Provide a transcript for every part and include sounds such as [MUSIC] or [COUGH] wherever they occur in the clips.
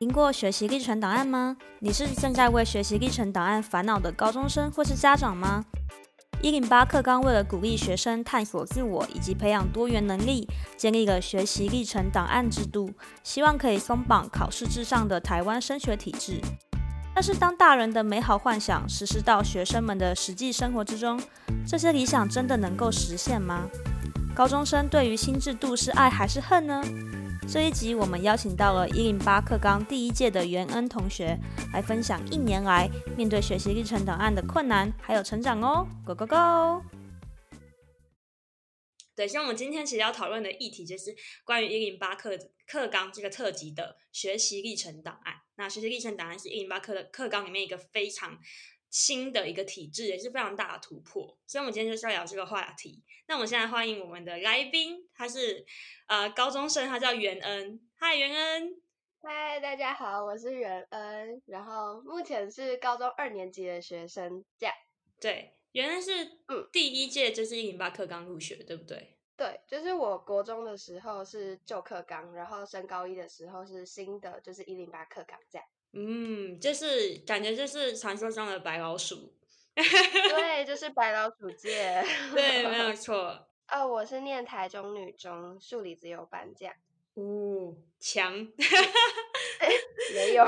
听过学习历程档案吗？你是正在为学习历程档案烦恼的高中生或是家长吗？一零八课纲为了鼓励学生探索自我以及培养多元能力，建立了学习历程档案制度，希望可以松绑考试至上的台湾升学体制。但是，当大人的美好幻想实施到学生们的实际生活之中，这些理想真的能够实现吗？高中生对于新制度是爱还是恨呢？这一集我们邀请到了一零八课纲第一届的袁恩同学来分享一年来面对学习历程档案的困难还有成长哦，Go Go Go！对，像我们今天其实要讨论的议题就是关于一零八课课纲这个特辑的学习历程档案。那学习历程档案是一零八课的课纲里面一个非常新的一个体制，也是非常大的突破。所以，我们今天就是要聊这个话题。那我们现在欢迎我们的来宾，他是。呃，高中生，他叫袁恩。嗨，袁恩。嗨，大家好，我是袁恩。然后目前是高中二年级的学生。这样。对，袁恩是嗯第一届就是一零八课刚入学，对不对？对，就是我国中的时候是旧课纲，然后升高一的时候是新的，就是一零八课纲这样。嗯，就是感觉就是传说中的白老鼠。对，就 [LAUGHS] 是白老鼠界。对，没有 [LAUGHS] 错。哦，我是念台中女中数理自由班这样。哦，强，[LAUGHS] 没有，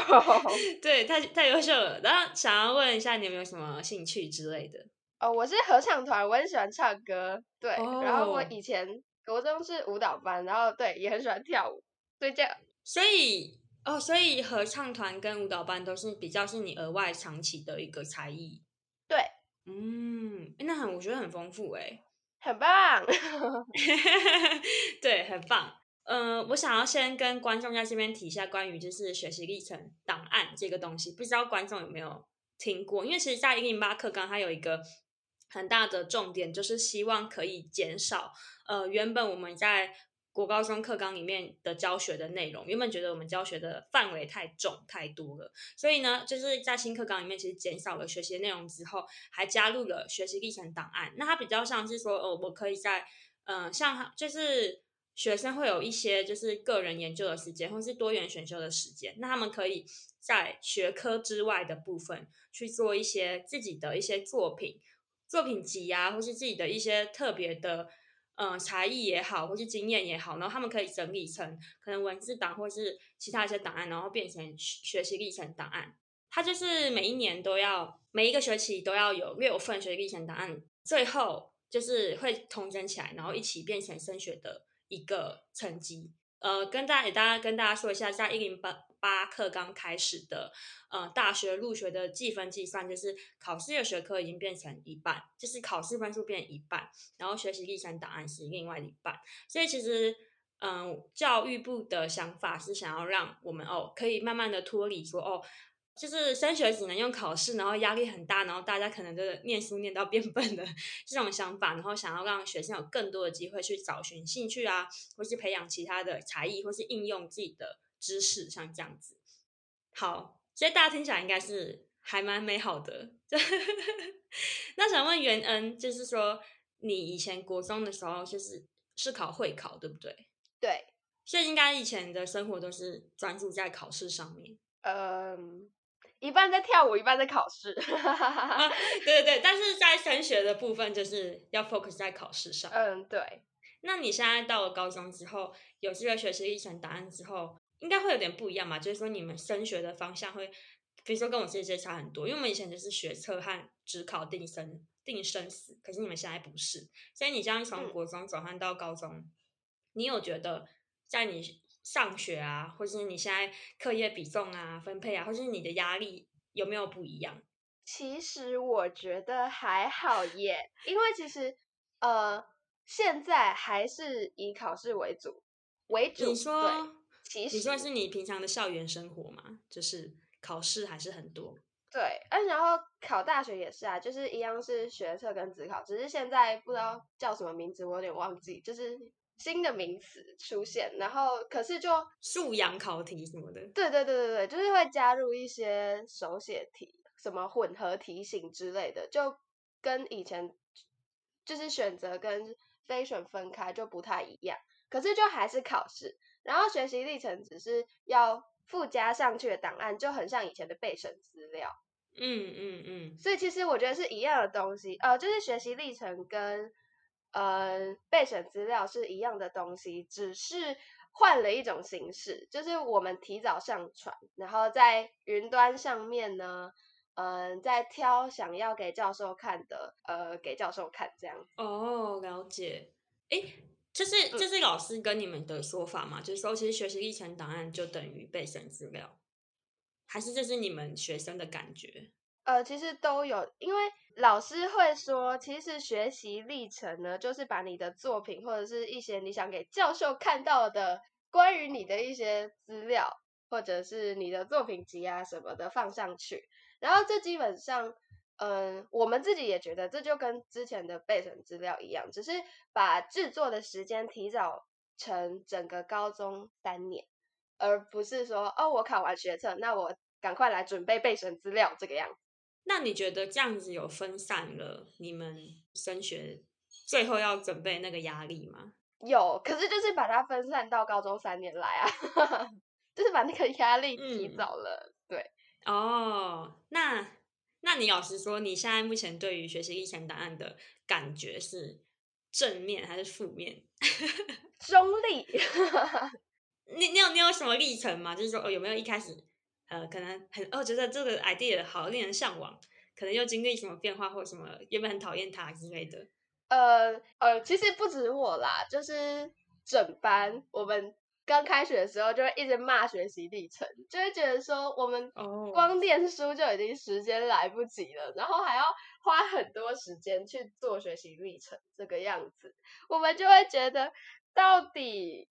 对，太太优秀了。然后想要问一下，你有没有什么兴趣之类的？哦，我是合唱团，我很喜欢唱歌。对，哦、然后我以前国中是舞蹈班，然后对也很喜欢跳舞，所以这样。所以哦，所以合唱团跟舞蹈班都是比较是你额外长期的一个才艺。对，嗯，那很我觉得很丰富哎。很棒，[LAUGHS] 对，很棒。嗯、呃，我想要先跟观众在这边提一下关于就是学习历程档案这个东西，不知道观众有没有听过？因为其实，在一零八课纲它有一个很大的重点，就是希望可以减少呃原本我们在。国高中课纲里面的教学的内容，原本觉得我们教学的范围太重太多了，所以呢，就是在新课纲里面其实减少了学习内容之后，还加入了学习历程档案。那它比较像是说，哦，我可以在，嗯、呃，像就是学生会有一些就是个人研究的时间，或是多元选修的时间，那他们可以在学科之外的部分去做一些自己的一些作品、作品集啊，或是自己的一些特别的。嗯，才艺也好，或是经验也好，然后他们可以整理成可能文字档或是其他一些档案，然后变成学习历程档案。它就是每一年都要，每一个学期都要有六份学习历程档案，最后就是会统整起来，然后一起变成升学的一个成绩。呃，跟大家给大家跟大家说一下，在一零八。八课刚开始的，呃，大学入学的计分计算，就是考试的学科已经变成一半，就是考试分数变一半，然后学习历程档案是另外一半。所以其实，嗯、教育部的想法是想要让我们哦，可以慢慢的脱离说哦，就是升学只能用考试，然后压力很大，然后大家可能就是念书念到变笨的 [LAUGHS] 这种想法，然后想要让学生有更多的机会去找寻兴趣啊，或是培养其他的才艺，或是应用自己的。知识像这样子，好，所以大家听起来应该是还蛮美好的。[LAUGHS] 那想问袁恩，就是说你以前国中的时候，就是是考会考，对不对？对，所以应该以前的生活都是专注在考试上面。嗯，一半在跳舞，一半在考试。啊，[LAUGHS] 对对对，但是在升学的部分，就是要 focus 在考试上。嗯，对。那你现在到了高中之后，有这个学习历程答案之后，应该会有点不一样嘛，就是说你们升学的方向会，比如说跟我这些差很多，因为我们以前就是学测和只考定生定生死，可是你们现在不是，所以你这样从国中转换到高中，嗯，你有觉得在你上学啊，或是你现在课业比重啊、分配啊，或是你的压力有没有不一样？其实我觉得还好耶，因为其实呃现在还是以考试为主为主，你说。对其实你说是你平常的校园生活嘛？就是考试还是很多。对，啊，然后考大学也是啊，就是一样是学测跟指考，只是现在不知道叫什么名字，我有点忘记，就是新的名词出现，然后可是就素养考题什么的。对对对对对，就是会加入一些手写题，什么混合题型之类的，就跟以前就是选择跟非选分开就不太一样，可是就还是考试。然后学习历程只是要附加上去的档案就很像以前的备审资料。嗯嗯嗯。所以其实我觉得是一样的东西，呃，就是学习历程跟呃备审资料是一样的东西，只是换了一种形式，就是我们提早上传，然后在云端上面呢。嗯、呃，在挑想要给教授看的，呃，给教授看这样。哦，了解。哎，这是这是老师跟你们的说法嘛？嗯、就是说，其实学习历程档案就等于备审资料，还是这是你们学生的感觉？呃，其实都有，因为老师会说，其实学习历程呢，就是把你的作品或者是一些你想给教授看到的关于你的一些资料，或者是你的作品集啊什么的放上去。然后这基本上，嗯，我们自己也觉得这就跟之前的备审资料一样，只是把制作的时间提早成整个高中三年，而不是说哦，我考完学测，那我赶快来准备备审资料这个样子。那你觉得这样子有分散了你们升学最后要准备那个压力吗？有，可是就是把它分散到高中三年来啊，[LAUGHS] 就是把那个压力提早了，嗯、对。哦，那那你老实说，你现在目前对于学习历程档案的感觉是正面还是负面？[LAUGHS] 中立。[LAUGHS] 你你有你有什么历程吗？就是说，哦，有没有一开始呃，可能很哦，觉得这个 idea 好，令人向往，可能又经历什么变化或什么，原本很讨厌它之类的？呃呃，其实不止我啦，就是整班我们。刚开学的时候就会一直骂学习历程，就会觉得说我们光念书就已经时间来不及了，oh. 然后还要花很多时间去做学习历程这个样子，我们就会觉得到底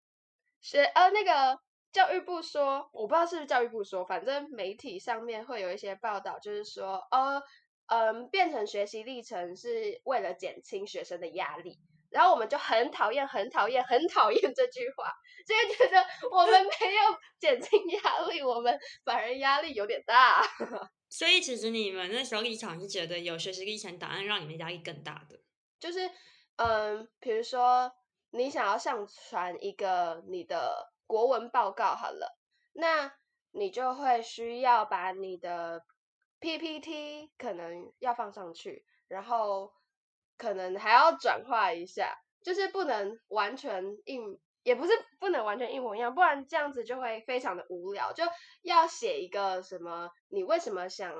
学呃那个教育部说，我不知道是不是教育部说，反正媒体上面会有一些报道，就是说呃嗯变成学习历程是为了减轻学生的压力。然后我们就很讨厌、很讨厌、很讨厌这句话，就会觉得我们没有减轻压力，我们反而压力有点大。[LAUGHS] 所以其实你们那时候立场是觉得有学习历程档案让你们压力更大的，就是嗯，比如说你想要上传一个你的国文报告好了，那你就会需要把你的 PPT 可能要放上去，然后。可能还要转化一下，就是不能完全一，也不是不能完全一模一样，不然这样子就会非常的无聊。就要写一个什么，你为什么想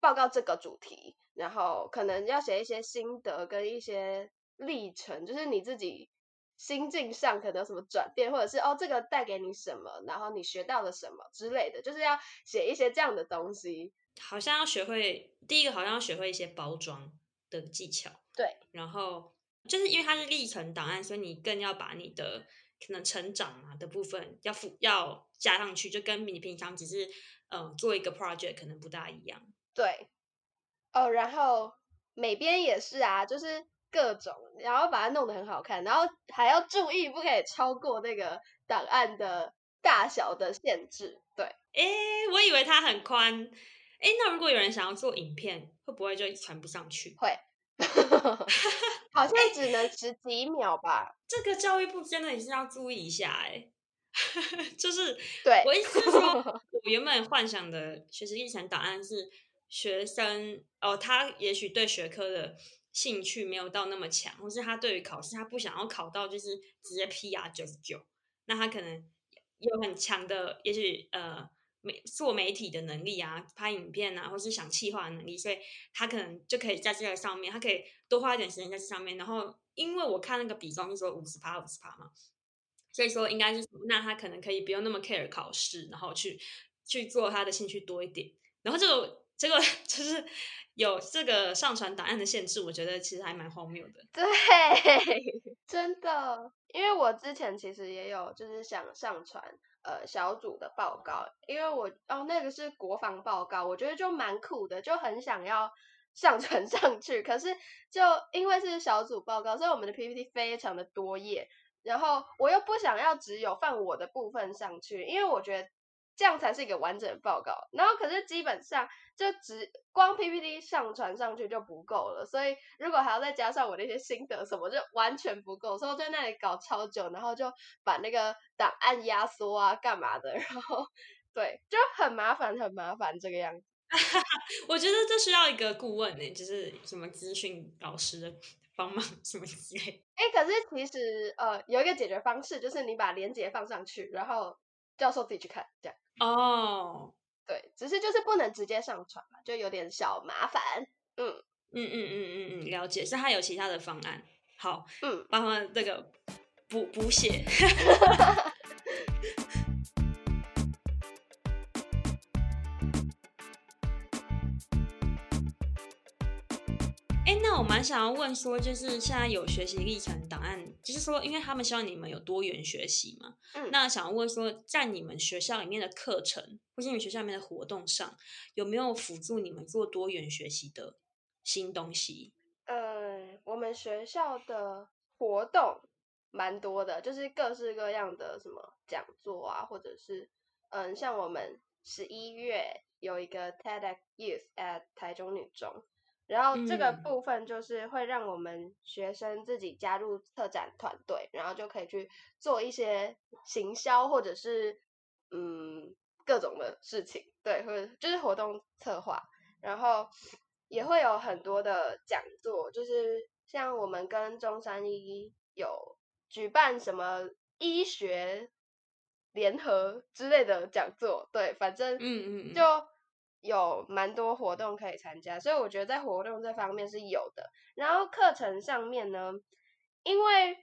报告这个主题，然后可能要写一些心得跟一些历程，就是你自己心境上可能有什么转变，或者是哦这个带给你什么，然后你学到了什么之类的，就是要写一些这样的东西。好像要学会，第一个好像要学会一些包装的技巧。对，然后就是因为它是历程档案，所以你更要把你的可能成长啊的部分要附要加上去，就跟你平常只是嗯、呃、做一个 project 可能不大一样。对，哦，然后每边也是啊，就是各种，然后把它弄得很好看，然后还要注意不可以超过那个档案的大小的限制。对，诶，我以为它很宽，哎，那如果有人想要做影片，会不会就传不上去？会。[LAUGHS] [LAUGHS] 好像只能十几秒吧。这个教育部真的也是要注意一下哎，[LAUGHS] 就是对我意思是说，我原本幻想的学习历程档案是学生哦，他也许对学科的兴趣没有到那么强，或是他对于考试他不想要考到就是直接 PR 九十九，那他可能有很强的，也许呃。媒做媒体的能力啊，拍影片啊，或是想企划的能力，所以他可能就可以在这个上面，他可以多花一点时间在这上面。然后，因为我看那个比重是说五十趴五十趴嘛，所以说应该是那他可能可以不用那么 care 考试，然后去去做他的兴趣多一点。然后这个这个就是有这个上传档案的限制，我觉得其实还蛮荒谬的。对，[LAUGHS] 真的，因为我之前其实也有就是想上传。呃，小组的报告，因为我哦，那个是国防报告，我觉得就蛮酷的，就很想要上传 [LAUGHS] 上去。可是就因为是小组报告，所以我们的 PPT 非常的多页，然后我又不想要只有放我的部分上去，因为我觉得。这样才是一个完整的报告，然后可是基本上就只光 PPT 上传上去就不够了，所以如果还要再加上我那些心得什么，就完全不够，所以我在那里搞超久，然后就把那个档案压缩啊，干嘛的，[LAUGHS] 然后对，就很麻烦，很麻烦这个样子。[LAUGHS] 我觉得这需要一个顾问呢，就是什么资讯老师的帮忙什么之类。哎，可是其实呃有一个解决方式，就是你把链接放上去，然后教授自己去看，这样。哦，对，只是就是不能直接上传嘛，就有点小麻烦。嗯嗯嗯嗯嗯嗯，了解，是他有其他的方案。好，嗯，帮他们这个补补写。[LAUGHS] 蛮想要问说，就是现在有学习历程档案，就是说，因为他们希望你们有多元学习嘛，嗯，那想要问说，在你们学校里面的课程，或是你们学校里面的活动上，有没有辅助你们做多元学习的新东西？呃，我们学校的活动蛮多的，就是各式各样的什么讲座啊，或者是嗯，像我们十一月有一个 TEDx Youth at 台中女中。然后这个部分就是会让我们学生自己加入策展团队，然后就可以去做一些行销或者是嗯各种的事情，对，或者就是活动策划，然后也会有很多的讲座，就是像我们跟中山医有举办什么医学联合之类的讲座，对，反正嗯嗯就。有蛮多活动可以参加，所以我觉得在活动这方面是有的。然后课程上面呢，因为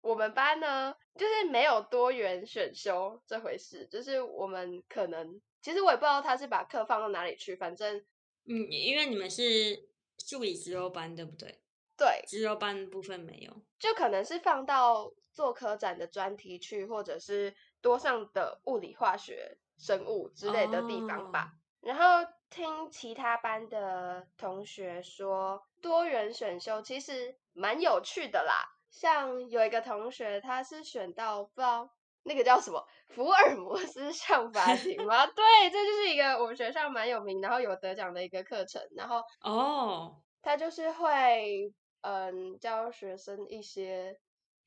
我们班呢就是没有多元选修这回事，就是我们可能其实我也不知道他是把课放到哪里去，反正嗯，因为你们是数理资优班对不对？对，资优班部分没有，就可能是放到做科展的专题去，或者是多上的物理、化学、生物之类的地方吧。哦然后听其他班的同学说，多元选修其实蛮有趣的啦。像有一个同学，他是选到不知道那个叫什么福尔摩斯上法庭吗？[LAUGHS] 对，这就是一个我们学校蛮有名，然后有得奖的一个课程。然后哦，他就是会嗯教学生一些。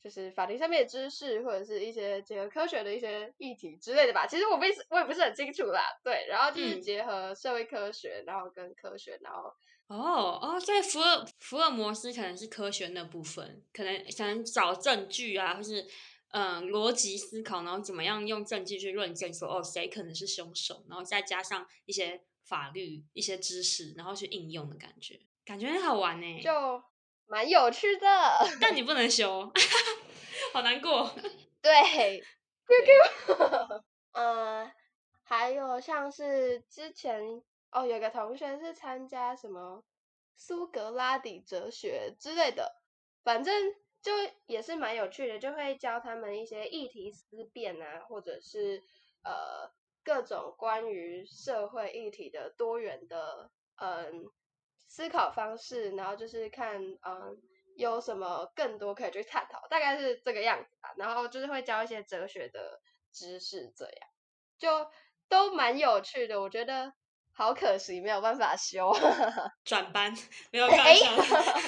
就是法庭上面的知识，或者是一些结合科学的一些议题之类的吧。其实我不是，我也不是很清楚啦。对，然后就是结合社会科学，嗯、然后跟科学，然后哦哦，对，福尔福尔摩斯可能是科学那部分，可能想找证据啊，或是嗯逻辑思考，然后怎么样用证据去论证说哦谁可能是凶手，然后再加上一些法律一些知识，然后去应用的感觉，感觉很好玩呢。就。蛮有趣的，但你不能修，好难过。[LAUGHS] 对，[LAUGHS] QQ，嗯，[LAUGHS] 还有像是之前哦，有个同学是参加什么苏格拉底哲学之类的，反正就也是蛮有趣的，就会教他们一些议题思辨啊，或者是呃各种关于社会议题的多元的嗯。思考方式，然后就是看，嗯，有什么更多可以去探讨，大概是这个样子吧。然后就是会教一些哲学的知识，这样就都蛮有趣的。我觉得好可惜，没有办法修 [LAUGHS] 转班，没有办法。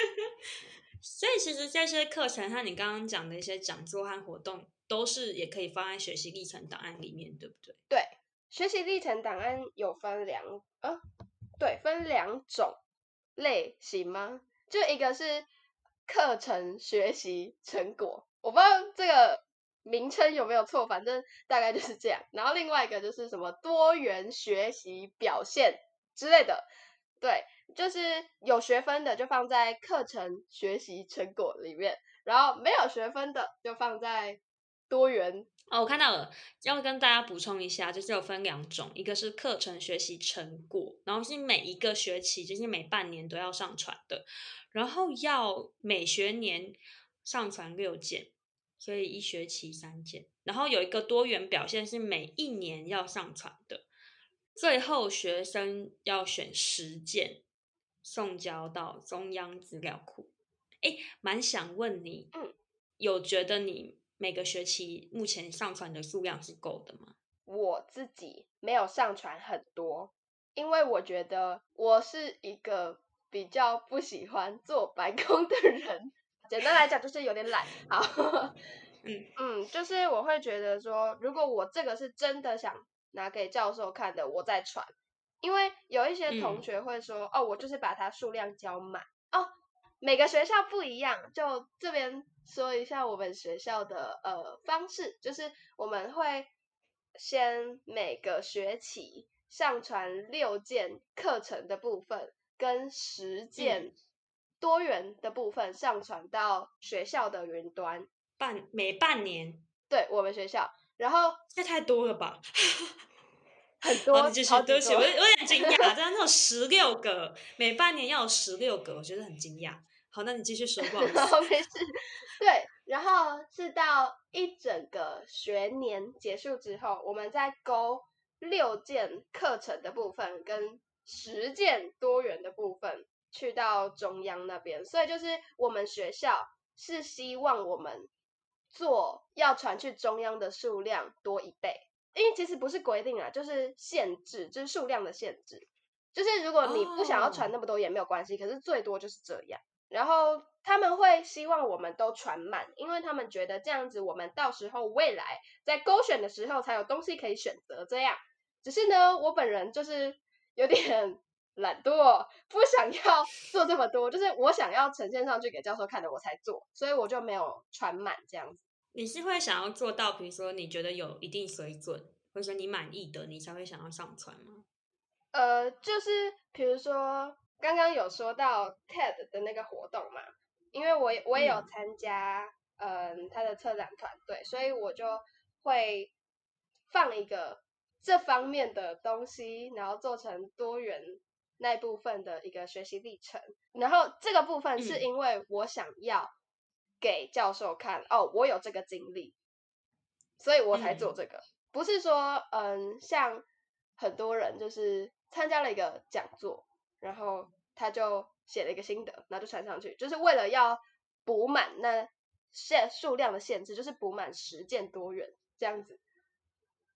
[LAUGHS] 所以其实这些课程和你刚刚讲的一些讲座和活动，都是也可以放在学习历程档案里面，对不对？对，学习历程档案有分两呃。对，分两种类型吗？就一个是课程学习成果，我不知道这个名称有没有错，反正大概就是这样。然后另外一个就是什么多元学习表现之类的，对，就是有学分的就放在课程学习成果里面，然后没有学分的就放在多元。哦，我看到了，要跟大家补充一下，就是有分两种，一个是课程学习成果，然后是每一个学期，就是每半年都要上传的，然后要每学年上传六件，所以一学期三件，然后有一个多元表现是每一年要上传的，最后学生要选十件送交到中央资料库。哎，蛮想问你，嗯，有觉得你？每个学期目前上传的数量是够的吗？我自己没有上传很多，因为我觉得我是一个比较不喜欢做白工的人。简单来讲，就是有点懒。好，[LAUGHS] 嗯嗯，就是我会觉得说，如果我这个是真的想拿给教授看的，我再传。因为有一些同学会说，嗯、哦，我就是把它数量交满哦。每个学校不一样，就这边说一下我们学校的呃方式，就是我们会先每个学期上传六件课程的部分，跟十件多元的部分上传到学校的云端。半每半年，对我们学校，然后这太多了吧？[LAUGHS] 很多，好，继续，对不起，我我有点惊讶，[LAUGHS] 真的那种十六个，每半年要有十六个，我觉得很惊讶。好，那你继续说，不好意 [LAUGHS] 思。[LAUGHS] 没事。对，然后是到一整个学年结束之后，我们再勾六件课程的部分跟十件多元的部分去到中央那边，所以就是我们学校是希望我们做要传去中央的数量多一倍。因为其实不是规定啊，就是限制，就是数量的限制。就是如果你不想要传那么多也没有关系，可是最多就是这样。然后他们会希望我们都传满，因为他们觉得这样子我们到时候未来在勾选的时候才有东西可以选择。这样，只是呢，我本人就是 [LAUGHS] 有点懒惰，不想要做这么多，就是我想要呈现上去给教授看的我才做，所以我就没有传满这样子。你是会想要做到，比如说你觉得有一定水准，或者说你满意的，你才会想要上传吗？呃，就是比如说刚刚有说到 TED 的那个活动嘛，因为我我也有参加，嗯，他的策展团队，所以我就会放一个这方面的东西，然后做成多元那部分的一个学习历程。然后这个部分是因为我想要。给教授看哦，我有这个经历，所以我才做这个。嗯、不是说，嗯，像很多人就是参加了一个讲座，然后他就写了一个心得，然后就传上去，就是为了要补满那限数量的限制，就是补满十件多元这样子。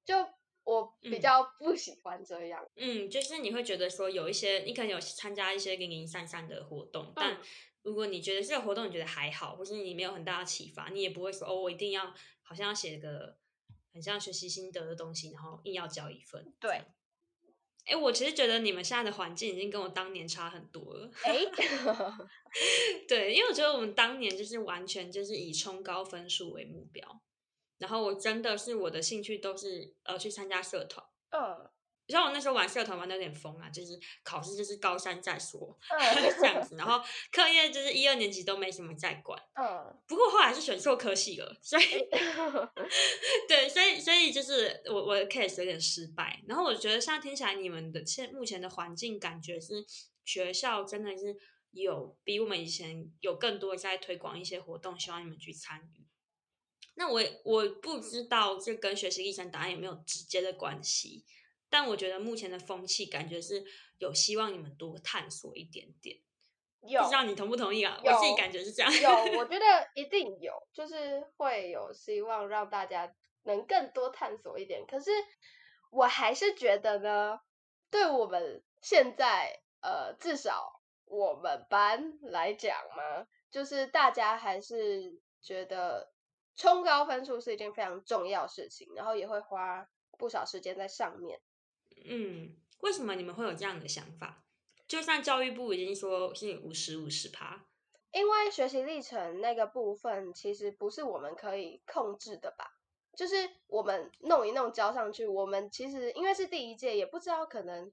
就我比较不喜欢这样。嗯，就是你会觉得说，有一些你可能有参加一些零零散散的活动，但。嗯如果你觉得这个活动你觉得还好，或是你没有很大的启发，你也不会说哦，我一定要好像要写个很像学习心得的东西，然后硬要交一份。对，哎，我其实觉得你们现在的环境已经跟我当年差很多了。哎，[LAUGHS] 对，因为我觉得我们当年就是完全就是以冲高分数为目标，然后我真的是我的兴趣都是呃去参加社团。嗯。像我那时候玩社团玩的有点疯啊，就是考试就是高三再说，嗯、[LAUGHS] 这样子，[LAUGHS] 然后课业就是一二年级都没什么在管，嗯，不过后来是选错科系了，所以，[LAUGHS] 对，所以所以就是我我的 case 有点失败，然后我觉得现在听起来你们的现目前的环境感觉是学校真的是有比我们以前有更多在推广一些活动，希望你们去参与。那我我不知道这跟学习历程档案有没有直接的关系。但我觉得目前的风气感觉是有希望你们多探索一点点，有不知道你同不同意啊？我自己感觉是这样。有，我 [LAUGHS] 觉得一定有，就是会有希望让大家能更多探索一点。可是我还是觉得呢，对我们现在呃，至少我们班来讲嘛，就是大家还是觉得冲高分数是一件非常重要的事情，然后也会花不少时间在上面。嗯，为什么你们会有这样的想法？就算教育部已经说是五十五十趴，因为学习历程那个部分其实不是我们可以控制的吧？就是我们弄一弄交上去，我们其实因为是第一届，也不知道可能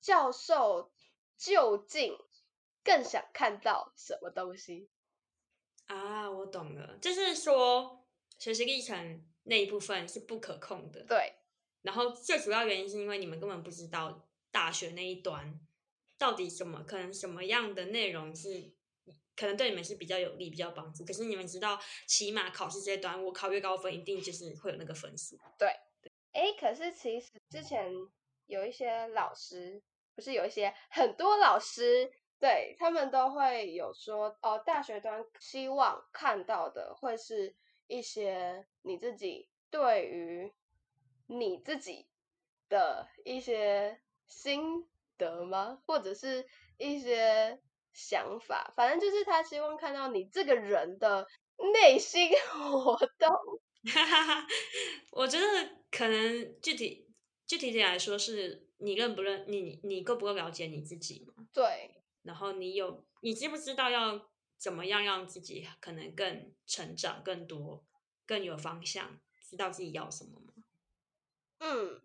教授究竟更想看到什么东西啊？我懂了，就是说学习历程那一部分是不可控的，对。然后最主要原因是因为你们根本不知道大学那一端到底什么，可能什么样的内容是可能对你们是比较有利、比较帮助。可是你们知道，起码考试这一端，我考越高分，一定就是会有那个分数。对，哎，可是其实之前有一些老师，不是有一些很多老师，对，他们都会有说，哦，大学端希望看到的会是一些你自己对于。你自己的一些心得吗？或者是一些想法，反正就是他希望看到你这个人的内心活动。[LAUGHS] 我觉得可能具体具体点来说，是你认不认你你够不够了解你自己嘛？对。然后你有你知不知道要怎么样让自己可能更成长更多，更有方向，知道自己要什么吗？嗯，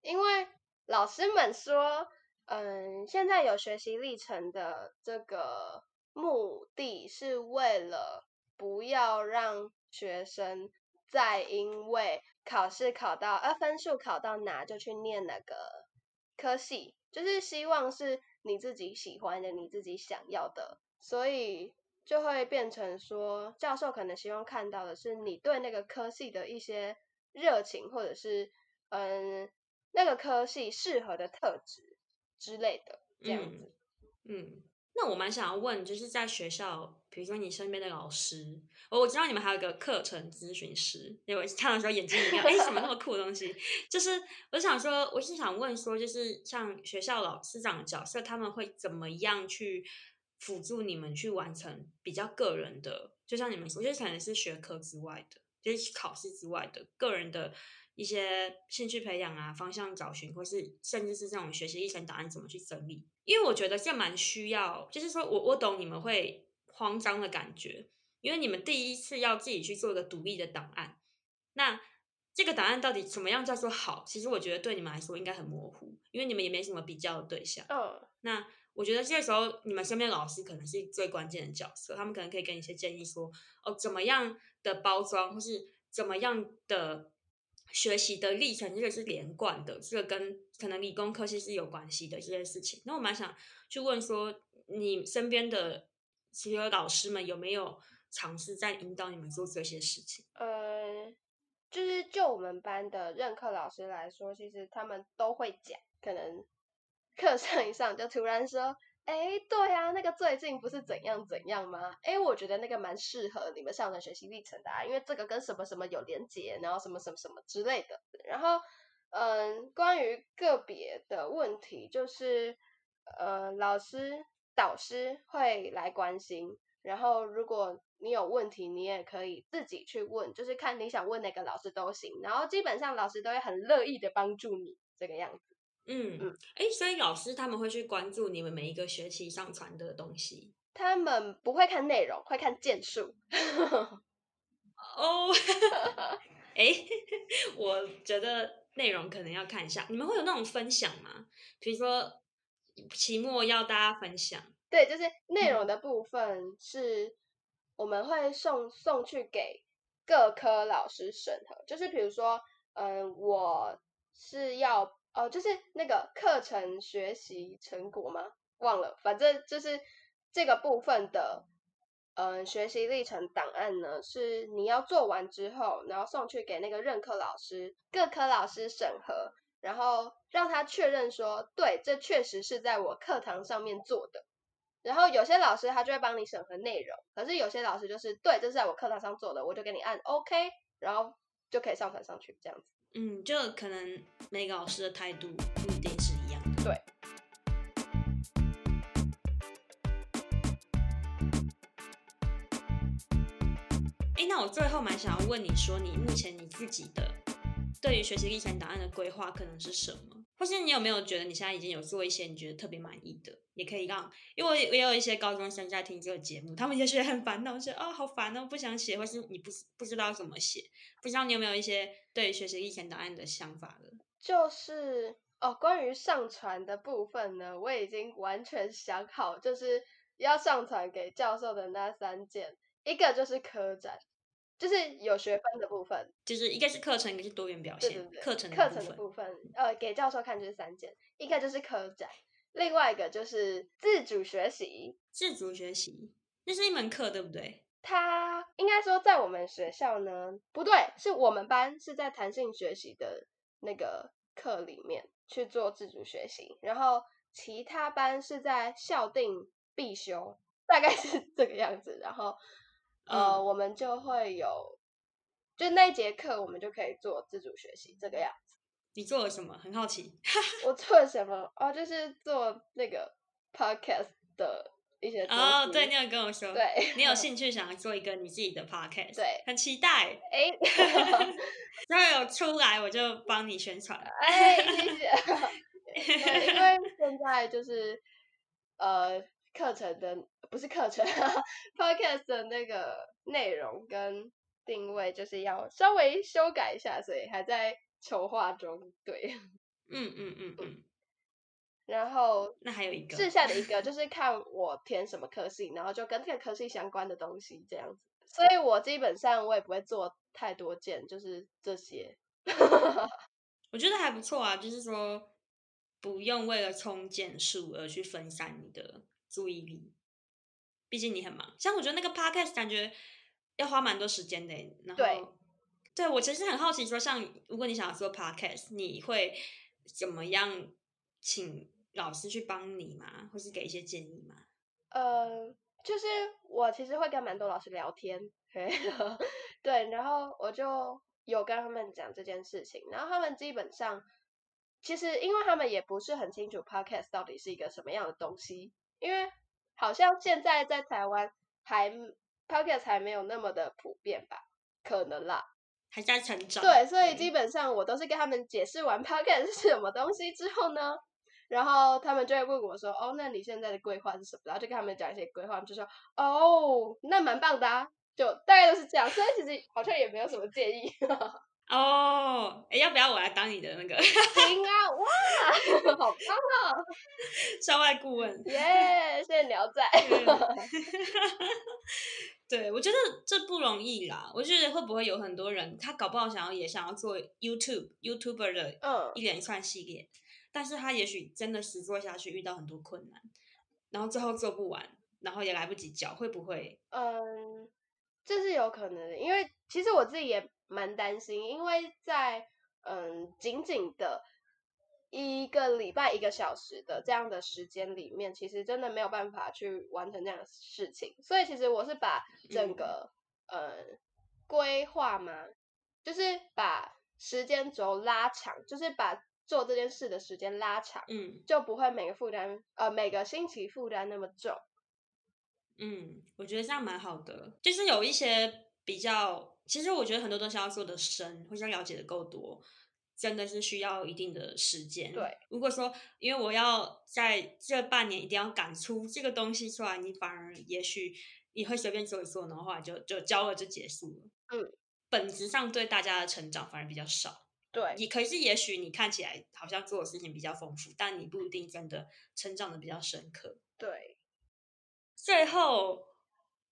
因为老师们说，嗯，现在有学习历程的这个目的是为了不要让学生再因为考试考到，呃，分数考到哪就去念那个科系，就是希望是你自己喜欢的，你自己想要的，所以就会变成说，教授可能希望看到的是你对那个科系的一些热情，或者是嗯，那个科系适合的特质之类的，这样子，嗯。那我蛮想要问，就是在学校，比如说你身边的老师，我我知道你们还有一个课程咨询师，因为看的时候眼睛里面，哎，什么那么酷的东西？就是我想说，我是想问说，就是像学校老师长的角色，他们会怎么样去辅助你们去完成比较个人的，就像你们说，就是可能是学科之外的，就是考试之外的个人的。一些兴趣培养啊，方向找寻，或是甚至是这种学习历程档案怎么去整理？因为我觉得这蛮需要，就是说我我懂你们会慌张的感觉，因为你们第一次要自己去做一个独立的档案，那这个档案到底怎么样叫做好？其实我觉得对你们来说应该很模糊，因为你们也没什么比较的对象。嗯，那我觉得这个时候你们身边老师可能是最关键的角色，他们可能可以给你一些建议说，说哦怎么样的包装，或是怎么样的。学习的历程，这个是连贯的，这个跟可能理工科系是有关系的这件事情。那我蛮想去问说，你身边的其他老师们有没有尝试在引导你们做这些事情？呃，就是就我们班的任课老师来说，其实他们都会讲，可能课上一上就突然说。哎，对啊，那个最近不是怎样怎样吗？哎，我觉得那个蛮适合你们上的学习历程的啊，因为这个跟什么什么有连结，然后什么什么什么之类的。然后，嗯，关于个别的问题，就是，呃，老师、导师会来关心。然后，如果你有问题，你也可以自己去问，就是看你想问哪个老师都行。然后，基本上老师都会很乐意的帮助你这个样子。嗯嗯，哎，所以老师他们会去关注你们每一个学期上传的东西。他们不会看内容，会看件数。[LAUGHS] 哦，哎，[LAUGHS] 我觉得内容可能要看一下。你们会有那种分享吗？比如说期末要大家分享。对，就是内容的部分是我们会送送去给各科老师审核。就是比如说，嗯，我是要。哦，就是那个课程学习成果吗？忘了，反正就是这个部分的，嗯、学习历程档案呢，是你要做完之后，然后送去给那个任课老师，各科老师审核，然后让他确认说，对，这确实是在我课堂上面做的。然后有些老师他就会帮你审核内容，可是有些老师就是，对，这是在我课堂上做的，我就给你按 OK，然后就可以上传上去，这样子。嗯，就可能每个老师的态度不一定是一样的。对。哎，那我最后蛮想要问你说，你目前你自己的对于学习历程档案的规划可能是什么？或是你有没有觉得你现在已经有做一些你觉得特别满意的？也可以让，因为我也有一些高中生在听这个节目，他们也许很烦恼，说啊、哦、好烦哦，不想写，或是你不不知道怎么写，不知道你有没有一些对学习历程档案的想法了？就是哦，关于上传的部分呢，我已经完全想好，就是要上传给教授的那三件，一个就是科展。就是有学分的部分，就是一个是课程，一个是多元表现。对对对，课程课程的部分，呃，给教授看就是三件，一个就是科展，另外一个就是自主学习。自主学习，那是一门课，对不对？它应该说在我们学校呢，不对，是我们班是在弹性学习的那个课里面去做自主学习，然后其他班是在校定必修，大概是这个样子，然后。呃，嗯、我们就会有，就那一节课，我们就可以做自主学习这个样子。你做了什么？很好奇。[LAUGHS] 我做了什么？哦，就是做那个 podcast 的一些哦，对，你有跟我说，对，你有兴趣 [LAUGHS] 想要做一个你自己的 podcast，对，很期待。哎，[LAUGHS] 然后有出来我就帮你宣传。哎，谢谢。因为现在就是呃，课程的不是课程，podcast 的那个内容跟定位就是要稍微修改一下，所以还在筹划中。对，[LAUGHS] 嗯嗯嗯嗯。然后那还有一个，剩下的一个就是看我填什么科系，然后就跟这个科系相关的东西这样子。所以我基本上我也不会做太多件，就是这些。[LAUGHS] 我觉得还不错啊，就是说不用为了冲件数而去分散你的注意力，毕竟你很忙。像我觉得那个 podcast 感觉要花蛮多时间的，然后对，我其实很好奇，说像如果你想要做 podcast，你会怎么样请？老师去帮你吗？或是给一些建议吗？呃，就是我其实会跟蛮多老师聊天，[LAUGHS] 对，然后我就有跟他们讲这件事情，然后他们基本上其实因为他们也不是很清楚 podcast 到底是一个什么样的东西，因为好像现在在台湾还 podcast 还没有那么的普遍吧，可能啦，还在成长。对，所以基本上我都是跟他们解释完 [LAUGHS] podcast 是什么东西之后呢。然后他们就会问我说：“哦，那你现在的规划是什么？”然后就跟他们讲一些规划，就说：“哦，那蛮棒的啊。”就大概都是这样，所以其实好像也没有什么建议。哦，哎，要不要我来当你的那个？[LAUGHS] 行啊，哇，好棒啊！校外顾问，耶、yeah，谢谢你要在。[LAUGHS] 对，我觉得这不容易啦。我觉得会不会有很多人，他搞不好想要也想要做 YouTube YouTuber 的，嗯，一连串系列。嗯但是他也许真的实做下去遇到很多困难，然后最后做不完，然后也来不及交，会不会？嗯，这是有可能的，因为其实我自己也蛮担心，因为在嗯仅仅的一个礼拜一个小时的这样的时间里面，其实真的没有办法去完成这样的事情，所以其实我是把整个、嗯、呃规划嘛，就是把时间轴拉长，就是把。做这件事的时间拉长，嗯，就不会每个负担，呃，每个星期负担那么重。嗯，我觉得这样蛮好的。就是有一些比较，其实我觉得很多东西要做的深，或者要了解的够多，真的是需要一定的时间。对，如果说因为我要在这半年一定要赶出这个东西出来，你反而也许你会随便做一做的话，就就交了就结束了。嗯，本质上对大家的成长反而比较少。对，你可是也许你看起来好像做的事情比较丰富，但你不一定真的成长的比较深刻。对，最后，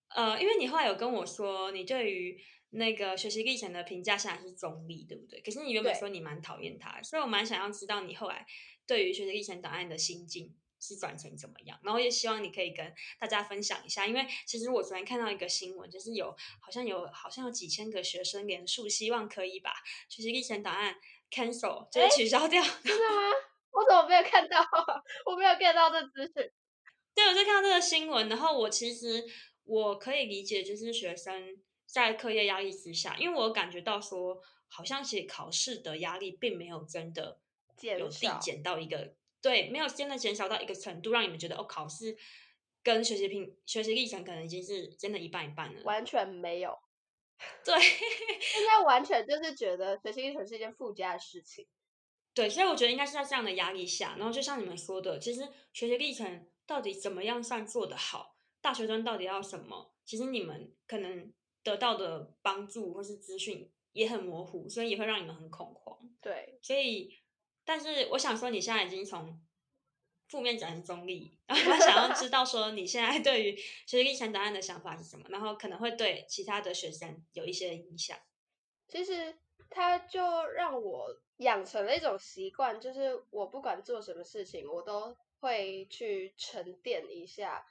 呃，因为你后来有跟我说，你对于那个学习历程的评价现在是中立，对不对？可是你原本说你蛮讨厌他，所以我蛮想要知道你后来对于学习历程档案的心境。是转成怎么样？然后也希望你可以跟大家分享一下，因为其实我昨天看到一个新闻，就是有好像有好像有几千个学生联署，希望可以把学习历程档案 cancel，就是取消掉。[LAUGHS] 真的吗？我怎么没有看到？我没有 get 到这资讯。对，我就看到这个新闻，然后我其实我可以理解，就是学生在课业压力之下，因为我感觉到说，好像其实考试的压力并没有真的有递减到一个。对，没有真的减少到一个程度，让你们觉得哦，考试跟学习平学习历程可能已经是真的一半一半了。完全没有，对，现在完全就是觉得学习历程是一件附加的事情。对，所以我觉得应该是在这样的压力下，然后就像你们说的，其实学习历程到底怎么样算做得好，大学生到底要什么，其实你们可能得到的帮助或是资讯也很模糊，所以也会让你们很恐慌。对，所以。但是我想说，你现在已经从负面转成中立，然后他想要知道说你现在对于学习历程档案的想法是什么，然后可能会对其他的学生有一些影响。其实他就让我养成了一种习惯，就是我不管做什么事情，我都会去沉淀一下，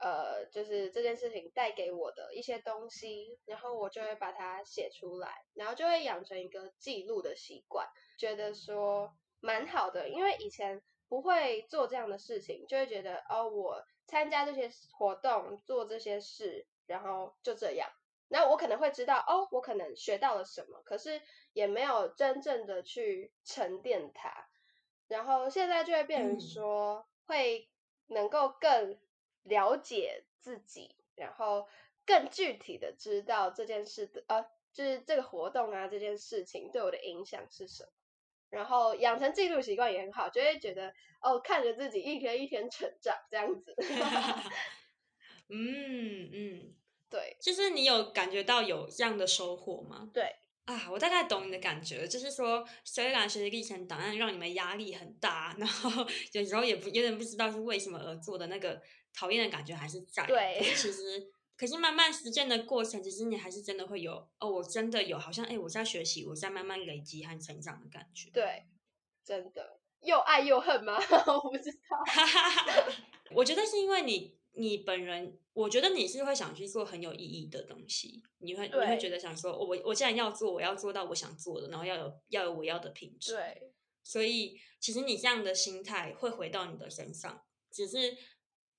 呃，就是这件事情带给我的一些东西，然后我就会把它写出来，然后就会养成一个记录的习惯，觉得说。蛮好的，因为以前不会做这样的事情，就会觉得哦，我参加这些活动，做这些事，然后就这样。那我可能会知道哦，我可能学到了什么，可是也没有真正的去沉淀它。然后现在就会变成说，会能够更了解自己，然后更具体的知道这件事的，呃，就是这个活动啊，这件事情对我的影响是什么。然后养成记录习惯也很好，就会觉得哦，看着自己一天一天成长这样子。[LAUGHS] 嗯嗯，对，就是你有感觉到有这样的收获吗？对啊，我大概懂你的感觉，就是说虽然学习历程档案让你们压力很大，然后 [LAUGHS] 有时候也不有点不知道是为什么而做的那个讨厌的感觉还是在。对，其实。可是慢慢实践的过程，其实你还是真的会有哦，我真的有，好像哎，我在学习，我在慢慢累积和成长的感觉。对，真的又爱又恨吗？[LAUGHS] 我不知道。[LAUGHS] 我觉得是因为你，你本人，我觉得你是会想去做很有意义的东西，你会你会觉得想说，我我既然要做，我要做到我想做的，然后要有要有我要的品质。对，所以其实你这样的心态会回到你的身上，只是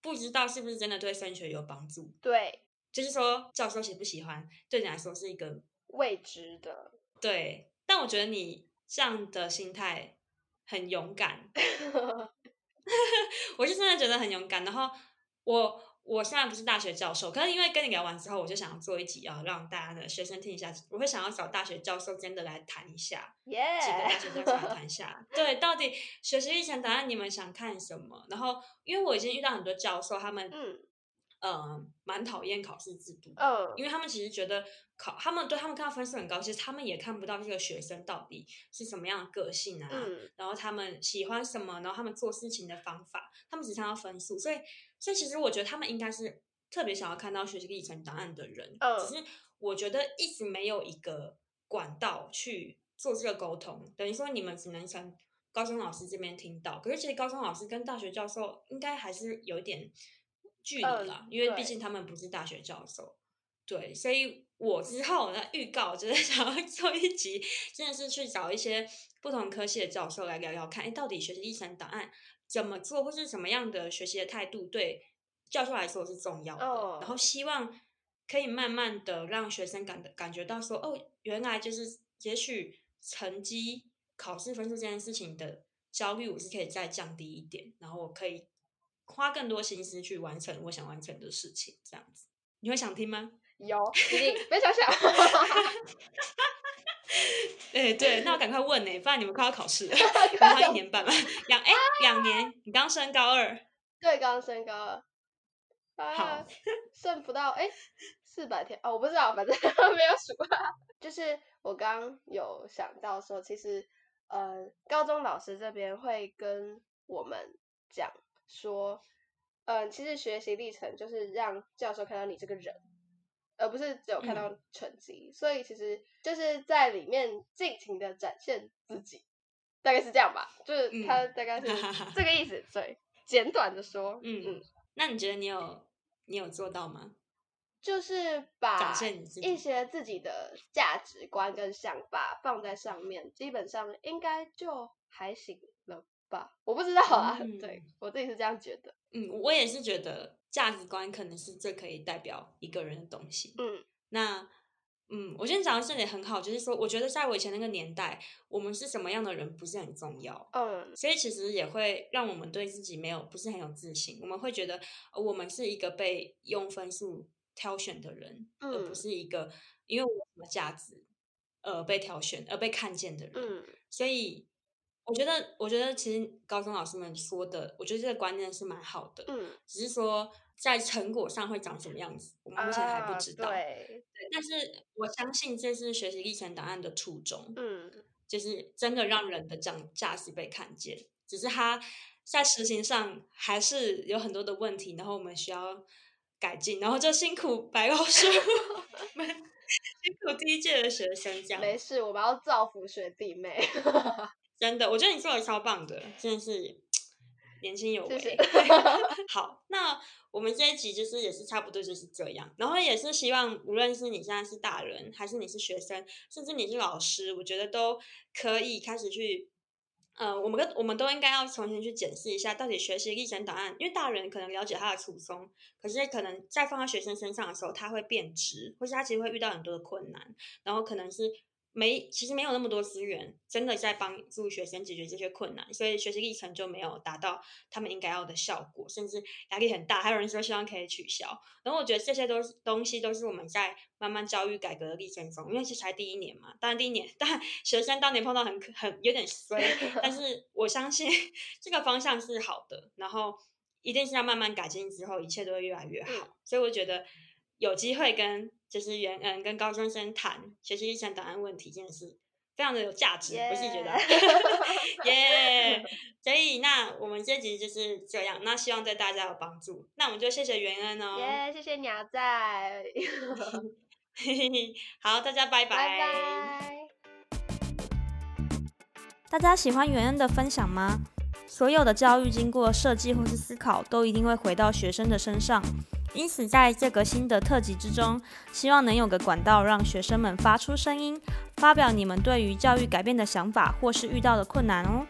不知道是不是真的对升学有帮助。对。就是说，教授喜不喜欢，对你来说是一个未知的。对，但我觉得你这样的心态很勇敢，[LAUGHS] [LAUGHS] 我是真的觉得很勇敢。然后我我现在不是大学教授，可是因为跟你聊完之后，我就想要做一集，啊让大家的学生听一下。我会想要找大学教授真的来谈一下.几个大学教授来谈一 [LAUGHS] 下，对，到底学习历程档案你们想看什么？然后，因为我已经遇到很多教授，他们嗯。嗯，蛮讨厌考试制度，嗯，因为他们其实觉得考，他们对他们看到分数很高，其实他们也看不到这个学生到底是什么样的个性啊，嗯，然后他们喜欢什么，然后他们做事情的方法，他们只想要分数，所以，所以其实我觉得他们应该是特别想要看到学习历程档案的人，嗯，只是我觉得一直没有一个管道去做这个沟通，等于说你们只能从高中老师这边听到，可是其实高中老师跟大学教授应该还是有点。距离了，因为毕竟他们不是大学教授，对，对，所以我之后呢，预告就是想要 [LAUGHS] 做一集，真的是去找一些不同科系的教授来聊聊看，哎，到底学习历程档案怎么做，或是什么样的学习的态度对教授来说是重要的，哦、然后希望可以慢慢的让学生感感觉到说，哦，原来就是也许成绩、考试分数这件事情的焦虑，我是可以再降低一点，然后我可以。花更多心思去完成我想完成的事情，这样子你会想听吗？有，一定非常想。[LAUGHS] 对 [LAUGHS] 对，那我赶快问呢，不然你们快要考试了，[LAUGHS] 还要一年半吗？两哎，两年，你刚升高二？[LAUGHS] 对，刚升高二。啊、好，剩不到哎四百天哦，我不知道，反正没有数。就是我刚有想到说，其实呃，高中老师这边会跟我们讲。说，嗯，其实学习历程就是让教授看到你这个人，而不是只有看到成绩。嗯、所以其实就是在里面尽情的展现自己，大概是这样吧。就是他大概是这个意思。对，简短的说，嗯嗯。那你觉得你有你有做到吗？就是把一些自己的价值观跟想法放在上面，基本上应该就还行了。吧，我不知道啊，[LAUGHS] 嗯、对我自己是这样觉得。嗯，我也是觉得价值观可能是最可以代表一个人的东西。嗯，那嗯，我今天讲到这里很好，就是说，我觉得在我以前那个年代，我们是什么样的人不是很重要。嗯，所以其实也会让我们对自己没有不是很有自信。我们会觉得我们是一个被用分数挑选的人，嗯、而不是一个因为我什么价值而被挑选而被看见的人。嗯，所以。我觉得，我觉得其实高中老师们说的，我觉得这个观念是蛮好的。嗯，只是说在成果上会长什么样子，我们目前还不知道。啊、对，对，但是我相信这是学习历程档案的初衷。嗯，就是真的让人的价价值被看见，只是他在实行上还是有很多的问题，然后我们需要改进，然后就辛苦白老师，[LAUGHS] 辛苦第一届的学生这样。没事，我们要造福学弟妹。真的，我觉得你做的超棒的，真的是年轻有为。谢 [LAUGHS] 谢好，那我们这一集就是也是差不多就是这样，然后也是希望无论是你现在是大人，还是你是学生，甚至你是老师，我觉得都可以开始去，呃，我们跟我们都应该要重新去检视一下，到底学习历程档案，因为大人可能了解他的初衷，可是可能在放在学生身上的时候，他会变质，或是他其实会遇到很多的困难，然后可能是。没，其实没有那么多资源，真的在帮助学生解决这些困难，所以学习历程就没有达到他们应该要的效果，甚至压力很大。还有人说希望可以取消，然后我觉得这些都是东西，都是我们在慢慢教育改革的历程中，因为这才第一年嘛。当然第一年，但学生当年碰到很很有点衰，但是我相信 [LAUGHS] 这个方向是好的，然后一定是要慢慢改进之后，一切都会越来越好。嗯、所以我觉得有机会跟。就是原嗯跟高中生谈学习历程档案问题，真的是非常的有价值，我是觉得，[LAUGHS] 耶，所以那我们这集就是这样，那希望对大家有帮助，那我们就谢谢袁恩哦，耶，谢谢鸟仔，[LAUGHS] 好，大家拜拜，拜拜。大家喜欢袁恩的分享吗？所有的教育经过设计或是思考，都一定会回到学生的身上。因此，在这个新的特辑之中，希望能有个管道让学生们发出声音，发表你们对于教育改变的想法或是遇到的困难哦。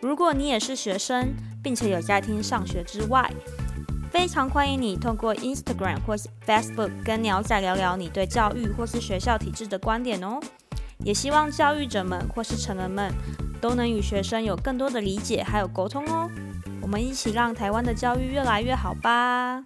如果你也是学生，并且有在听上学之外，非常欢迎你透过 Instagram 或是 Facebook 跟鸟仔聊聊你对教育或是学校体制的观点哦。也希望教育者们或是成人们都能与学生有更多的理解还有沟通哦。我们一起让台湾的教育越来越好吧。